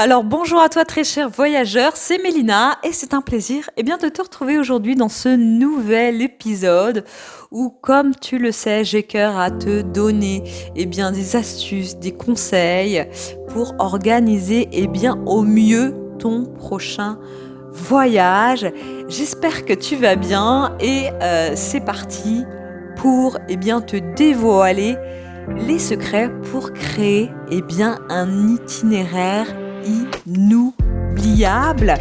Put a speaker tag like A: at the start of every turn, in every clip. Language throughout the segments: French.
A: Alors bonjour à toi très cher voyageur, c'est Mélina et c'est un plaisir eh bien, de te retrouver aujourd'hui dans ce nouvel épisode où comme tu le sais j'ai cœur à te donner eh bien, des astuces, des conseils pour organiser eh bien, au mieux ton prochain voyage. J'espère que tu vas bien et euh, c'est parti pour eh bien, te dévoiler les secrets pour créer eh bien, un itinéraire inoubliable.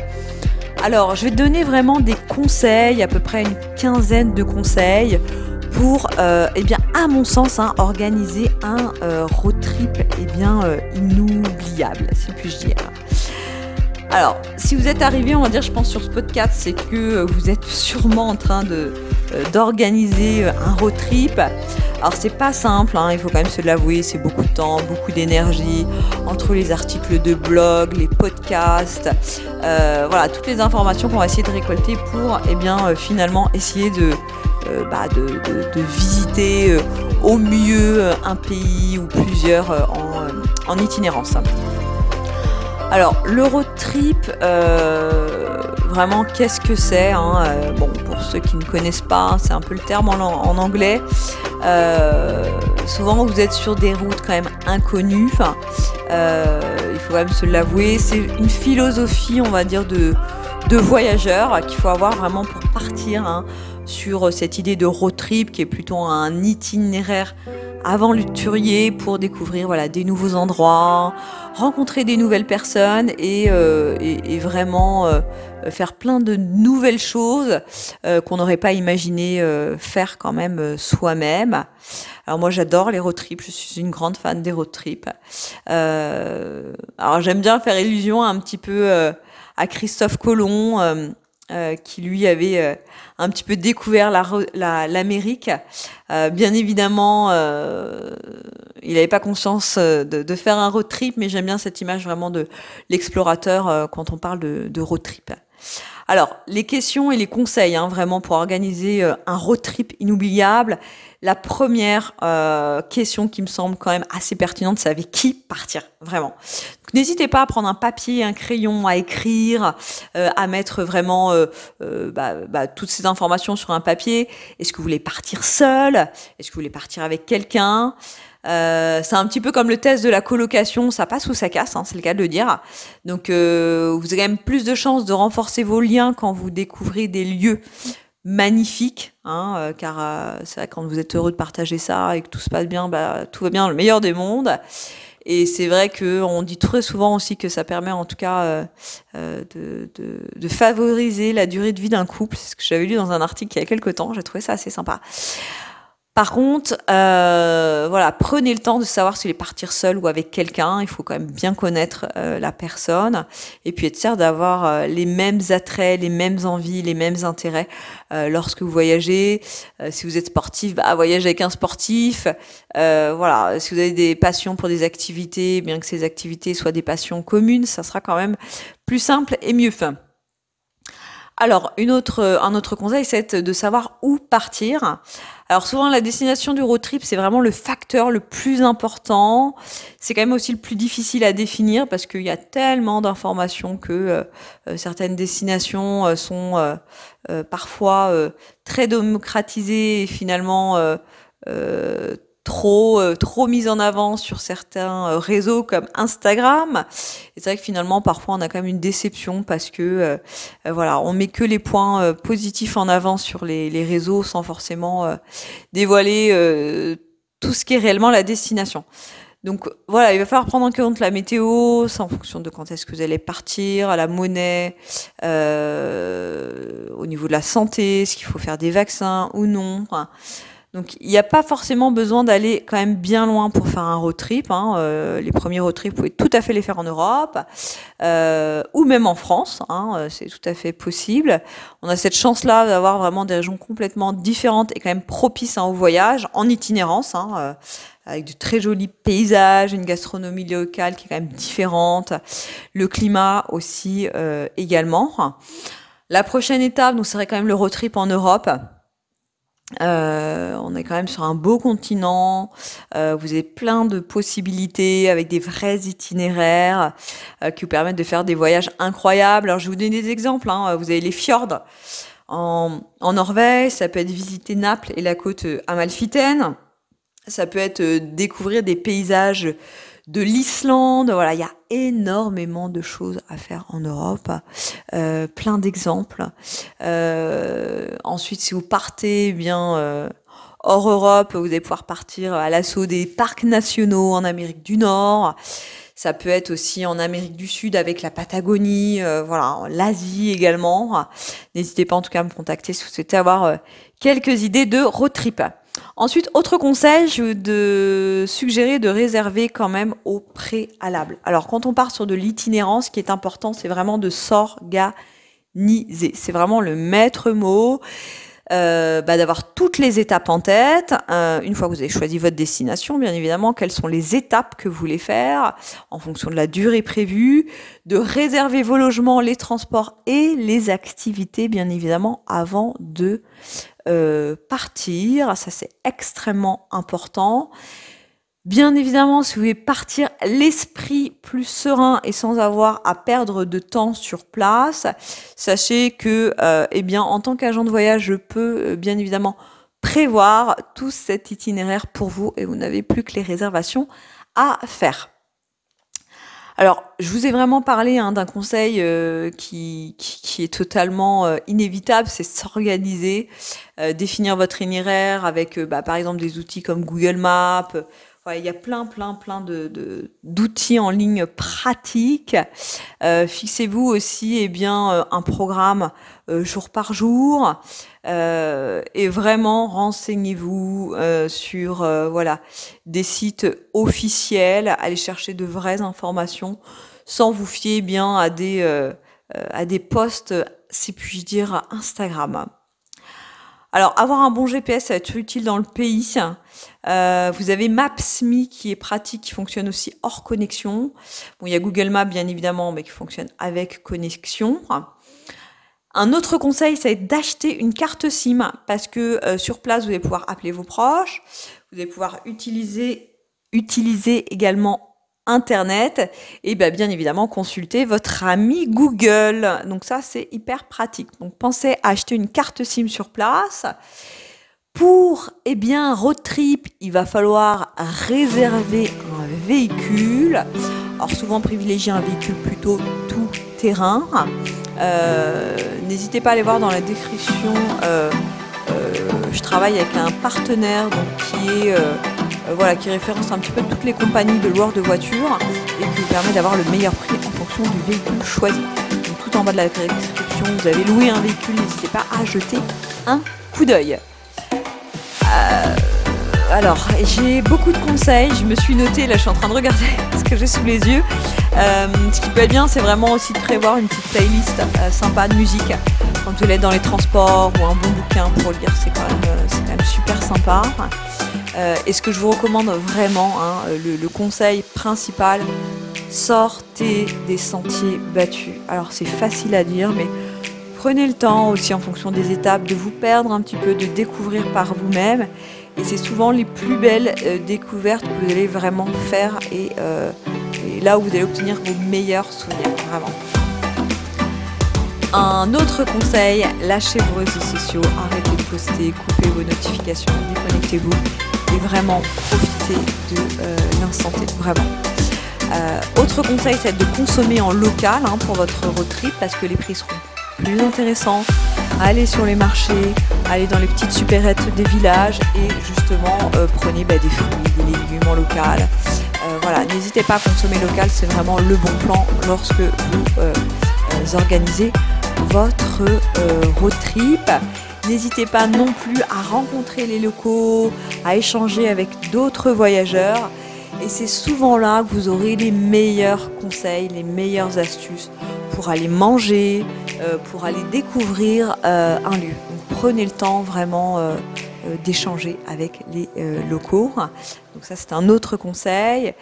A: Alors, je vais donner vraiment des conseils, à peu près une quinzaine de conseils pour, euh, eh bien, à mon sens, hein, organiser un euh, road trip eh bien, euh, inoubliable, si puis-je dire. Alors, si vous êtes arrivé, on va dire, je pense, sur ce podcast, c'est que vous êtes sûrement en train de, d'organiser un road trip. Alors c'est pas simple, hein, il faut quand même se l'avouer, c'est beaucoup de temps, beaucoup d'énergie entre les articles de blog, les podcasts, euh, voilà toutes les informations qu'on va essayer de récolter pour, eh bien, euh, finalement essayer de, euh, bah, visiter au mieux un pays ou plusieurs en, itinérance. Alors le road trip, vraiment qu'est-ce que c'est hein, ceux qui ne connaissent pas, c'est un peu le terme en anglais. Euh, souvent, vous êtes sur des routes quand même inconnues. Euh, il faut quand même se l'avouer. C'est une philosophie, on va dire, de, de voyageurs qu'il faut avoir vraiment pour partir hein, sur cette idée de road trip qui est plutôt un itinéraire aventurier pour découvrir voilà, des nouveaux endroits, rencontrer des nouvelles personnes et, euh, vraiment faire plein de nouvelles choses euh, qu'on n'aurait pas imaginé faire quand même soi-même. Alors moi j'adore les road trips, je suis une grande fan des road trips. alors j'aime bien faire illusion un petit peu à Christophe Colomb euh, qui lui avait euh, un petit peu découvert l'Amérique. La, euh, bien évidemment, il n'avait pas conscience de, de, faire un road trip, mais j'aime bien cette image vraiment de l'explorateur quand on parle de, de road trip. Alors, les questions et les conseils, hein, vraiment pour organiser euh, un road trip inoubliable. La première euh, question qui me semble quand même assez pertinente, c'est avec qui partir, vraiment. N'hésitez pas à prendre un papier, un crayon, à écrire, euh, à mettre vraiment bah, bah, toutes ces informations sur un papier. Est-ce que vous voulez partir seul? Est-ce que vous voulez partir avec quelqu'un? Euh, c'est un petit peu comme le test de la colocation, ça passe ou ça casse, hein, c'est le cas de le dire. Donc euh, vous avez quand même plus de chances de renforcer vos liens quand vous découvrez des lieux magnifiques, hein, euh, car c'est vrai quand vous êtes heureux de partager ça et que tout se passe bien, bah, tout va bien, le meilleur des mondes. Et c'est vrai qu'on dit très souvent aussi que ça permet en tout cas de, de, de, favoriser la durée de vie d'un couple. C'est ce que j'avais lu dans un article il y a quelques temps. J'ai trouvé ça assez sympa. Par contre, euh, voilà, prenez le temps de savoir s'il est partir seul ou avec quelqu'un. Il faut quand même bien connaître euh, la personne et puis être sûr d'avoir euh, les mêmes attraits, les mêmes envies, les mêmes intérêts lorsque vous voyagez. si vous êtes sportif, bah, voyager avec un sportif. voilà, si vous avez des passions pour des activités, bien que ces activités soient des passions communes, ça sera quand même plus simple et mieux fait. Alors, autre, un autre conseil, c'est de savoir où partir. Alors souvent, la destination du road trip, c'est vraiment le facteur le plus important. C'est quand même aussi le plus difficile à définir parce qu'il y a tellement d'informations que euh, euh, certaines destinations euh, sont parfois très démocratisées et finalement trop euh, trop mise en avant sur certains euh, réseaux comme Instagram. C'est vrai que finalement parfois on a quand même une déception parce que euh, voilà, on met que les points positifs en avant sur les, réseaux sans forcément dévoiler tout ce qui est réellement la destination. Donc voilà, il va falloir prendre en compte la météo, c'est en fonction de quand est-ce que vous allez partir, la monnaie, au niveau de la santé, est-ce qu'il faut faire des vaccins ou non. Donc il n'y a pas forcément besoin d'aller quand même bien loin pour faire un road trip. Hein. Euh, les premiers road trips, vous pouvez tout à fait les faire en Europe euh, ou même en France. Hein. Euh, c'est tout à fait possible. On a cette chance-là d'avoir vraiment des régions complètement différentes et quand même propices hein, au voyage en itinérance. Avec de très jolis paysages, une gastronomie locale qui est quand même différente, le climat aussi également. La prochaine étape, nous serait quand même le road trip en Europe. Euh, on est quand même sur un beau continent. Euh, vous avez plein de possibilités avec des vrais itinéraires euh, qui vous permettent de faire des voyages incroyables. Alors je vais vous donner des exemples. Hein. Vous avez les fjords en, en, Norvège. Ça peut être visiter Naples et la côte amalfitaine. Ça peut être découvrir des paysages de l'Islande. Voilà, il y a énormément de choses à faire en Europe, euh, plein d'exemples. Euh, ensuite, si vous partez eh bien euh, hors Europe, vous allez pouvoir partir à l'assaut des parcs nationaux en Amérique du Nord. Ça peut être aussi en Amérique du Sud avec la Patagonie, voilà, l'Asie également. N'hésitez pas en tout cas à me contacter si vous souhaitez avoir quelques idées de road trip. Ensuite, autre conseil, je veux de suggérer de réserver quand même au préalable. Alors, quand on part sur de l'itinérance, ce qui est important, c'est vraiment de s'organiser. C'est vraiment le maître mot. Euh, bah, d'avoir toutes les étapes en tête. Euh, une fois que vous avez choisi votre destination, bien évidemment, quelles sont les étapes que vous voulez faire en fonction de la durée prévue, de réserver vos logements, les transports et les activités, bien évidemment, avant de euh, partir. Ça, c'est extrêmement important. Bien évidemment, si vous voulez partir l'esprit plus serein et sans avoir à perdre de temps sur place, sachez que, euh, eh bien, en tant qu'agent de voyage, je peux euh, bien évidemment prévoir tout cet itinéraire pour vous et vous n'avez plus que les réservations à faire. Alors, je vous ai vraiment parlé hein, d'un conseil euh, qui, qui, est totalement euh, inévitable, c'est s'organiser, euh, définir votre itinéraire avec, bah, par exemple, des outils comme Google Maps, il y a plein, plein, plein de, d'outils en ligne pratiques. Euh, fixez-vous aussi eh bien, euh, un programme euh, jour par jour et vraiment renseignez-vous sur voilà, des sites officiels. Allez chercher de vraies informations sans vous fier eh bien à des, à des posts, si puis-je dire, Instagram. Alors, avoir un bon GPS, ça va être utile dans le pays. Euh, vous avez Maps.me qui est pratique, qui fonctionne aussi hors connexion. Bon, il y a Google Maps, bien évidemment, mais qui fonctionne avec connexion. Un autre conseil, ça va être d'acheter une carte SIM parce que euh, sur place, vous allez pouvoir appeler vos proches. Vous allez pouvoir utiliser, utiliser également Internet et bien, bien évidemment consulter votre ami Google. Donc ça, c'est hyper pratique. Donc pensez à acheter une carte SIM sur place. Pour eh bien, road trip, il va falloir réserver un véhicule. Alors souvent privilégier un véhicule plutôt tout terrain. Euh, n'hésitez pas à aller voir dans la description. Euh, euh, je travaille avec un partenaire donc, qui est voilà, qui référence un petit peu toutes les compagnies de loueurs de voitures et qui vous permet d'avoir le meilleur prix en fonction du véhicule choisi. Donc, tout en bas de la description, vous avez loué un véhicule, n'hésitez pas à jeter un coup d'œil. Euh, alors, j'ai beaucoup de conseils, je me suis noté, là je suis en train de regarder ce que j'ai sous les yeux. Euh, ce qui peut être bien, c'est vraiment aussi de prévoir une petite playlist sympa de musique quand vous allez dans les transports ou un bon bouquin pour lire, c'est quand, même super sympa. Euh, et ce que je vous recommande vraiment, hein, le, conseil principal, sortez des sentiers battus. Alors c'est facile à dire, mais prenez le temps aussi en fonction des étapes de vous perdre un petit peu, de découvrir par vous-même. Et c'est souvent les plus belles euh, découvertes que vous allez vraiment faire et, euh, et, là où vous allez obtenir vos meilleurs souvenirs, vraiment. Un autre conseil, lâchez vos réseaux sociaux, arrêtez de poster, coupez vos notifications, déconnectez-vous et vraiment profiter de euh, l'instant T, vraiment. Euh, autre conseil, c'est de consommer en local hein, pour votre road trip parce que les prix seront plus intéressants. Allez sur les marchés, allez dans les petites supérettes des villages et justement euh, prenez bah, des fruits, des légumes en local. Euh, voilà, n'hésitez pas à consommer local, c'est vraiment le bon plan lorsque vous organisez votre road trip. N'hésitez pas non plus à rencontrer les locaux, à échanger avec d'autres voyageurs. Et c'est souvent là que vous aurez les meilleurs conseils, les meilleures astuces pour aller manger, euh, pour aller découvrir euh, un lieu. Donc prenez le temps vraiment euh, d'échanger avec les locaux. Donc ça c'est un autre conseil.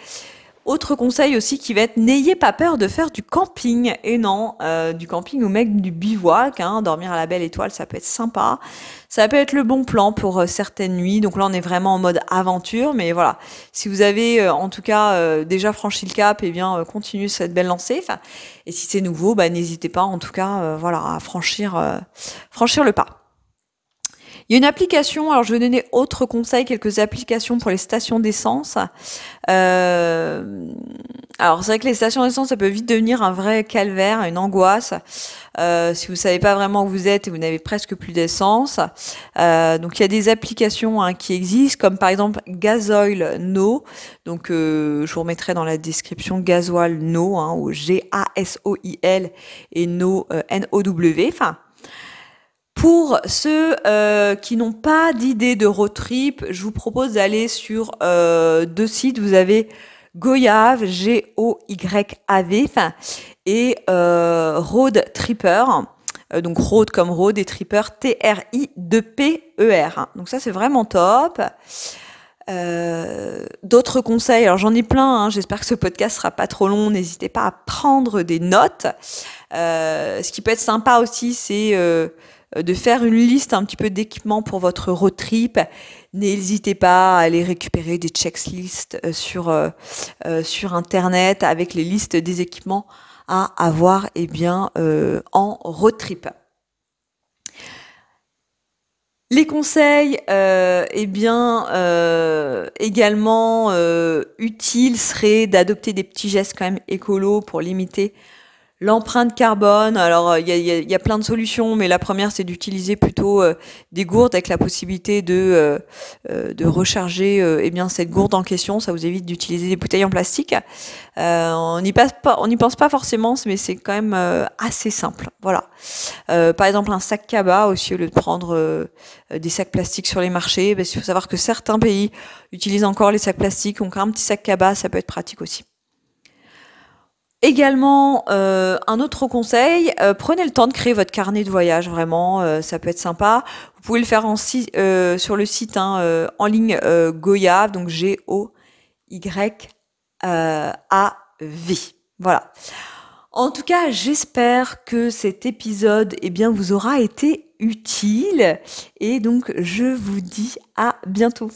A: Autre conseil aussi qui va être n'ayez pas peur de faire du camping. Et non, euh, du camping ou même du bivouac. Hein, dormir à la belle étoile, ça peut être sympa. Ça peut être le bon plan pour euh, certaines nuits. Donc là, on est vraiment en mode aventure. Mais voilà, si vous avez euh, en tout cas déjà franchi le cap, et eh bien continuez cette belle lancée. Et si c'est nouveau, bah, n'hésitez pas en tout cas voilà, à franchir, franchir le pas. Il y a une application, alors je vais donner autre conseil, quelques applications pour les stations d'essence. Euh, alors c'est vrai que les stations d'essence, ça peut vite devenir un vrai calvaire, une angoisse. Euh, si vous savez pas vraiment où vous êtes et vous n'avez presque plus d'essence. Euh, donc il y a des applications hein, qui existent, comme par exemple Gasoil No. Donc je vous remettrai dans la description Gasoil No, hein, ou G-A-S-O-I-L et No N-O-W. Enfin, pour ceux euh, qui n'ont pas d'idée de road trip, je vous propose d'aller sur euh, deux sites. Vous avez Goyave, G-O-Y-A-V, et euh, Road Tripper. donc road comme road et tripper, T-R-I-2-P-E-R. Donc ça c'est vraiment top. D'autres conseils, alors j'en ai plein, hein. j'espère que ce podcast sera pas trop long, n'hésitez pas à prendre des notes. ce qui peut être sympa aussi, c'est euh, de faire une liste un petit peu d'équipements pour votre road trip. N'hésitez pas à aller récupérer des checklists euh, sur, euh, sur Internet avec les listes des équipements à avoir eh bien, en road trip. Les conseils, eh bien, également utiles seraient d'adopter des petits gestes quand même écolos pour limiter L'empreinte carbone, alors il y a, plein de solutions, mais la première c'est d'utiliser plutôt euh, des gourdes avec la possibilité de, euh, euh, de recharger eh bien cette gourde en question. Ça vous évite d'utiliser des bouteilles en plastique. on n'y pense pas forcément, mais c'est quand même assez simple. Voilà. par exemple un sac cabas aussi au lieu de prendre des sacs plastiques sur les marchés. il faut savoir que certains pays utilisent encore les sacs plastiques. Donc un petit sac cabas, ça peut être pratique aussi. Également, euh, un autre conseil, euh, prenez le temps de créer votre carnet de voyage, vraiment, euh, ça peut être sympa. Vous pouvez le faire en sur le site hein, en ligne Goya, donc G-O-Y-A-V. Voilà. En tout cas, j'espère que cet épisode eh bien, vous aura été utile et donc je vous dis à bientôt.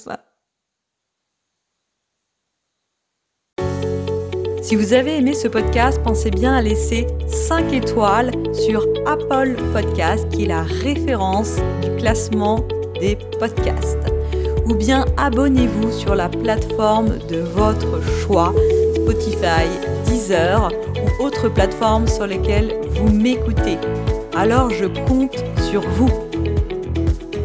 A: Si vous avez aimé ce podcast, pensez bien à laisser 5 étoiles sur Apple Podcast, qui est la référence du classement des podcasts. Ou bien abonnez-vous sur la plateforme de votre choix, Spotify, Deezer ou autres plateformes sur lesquelles vous m'écoutez. Alors je compte sur vous.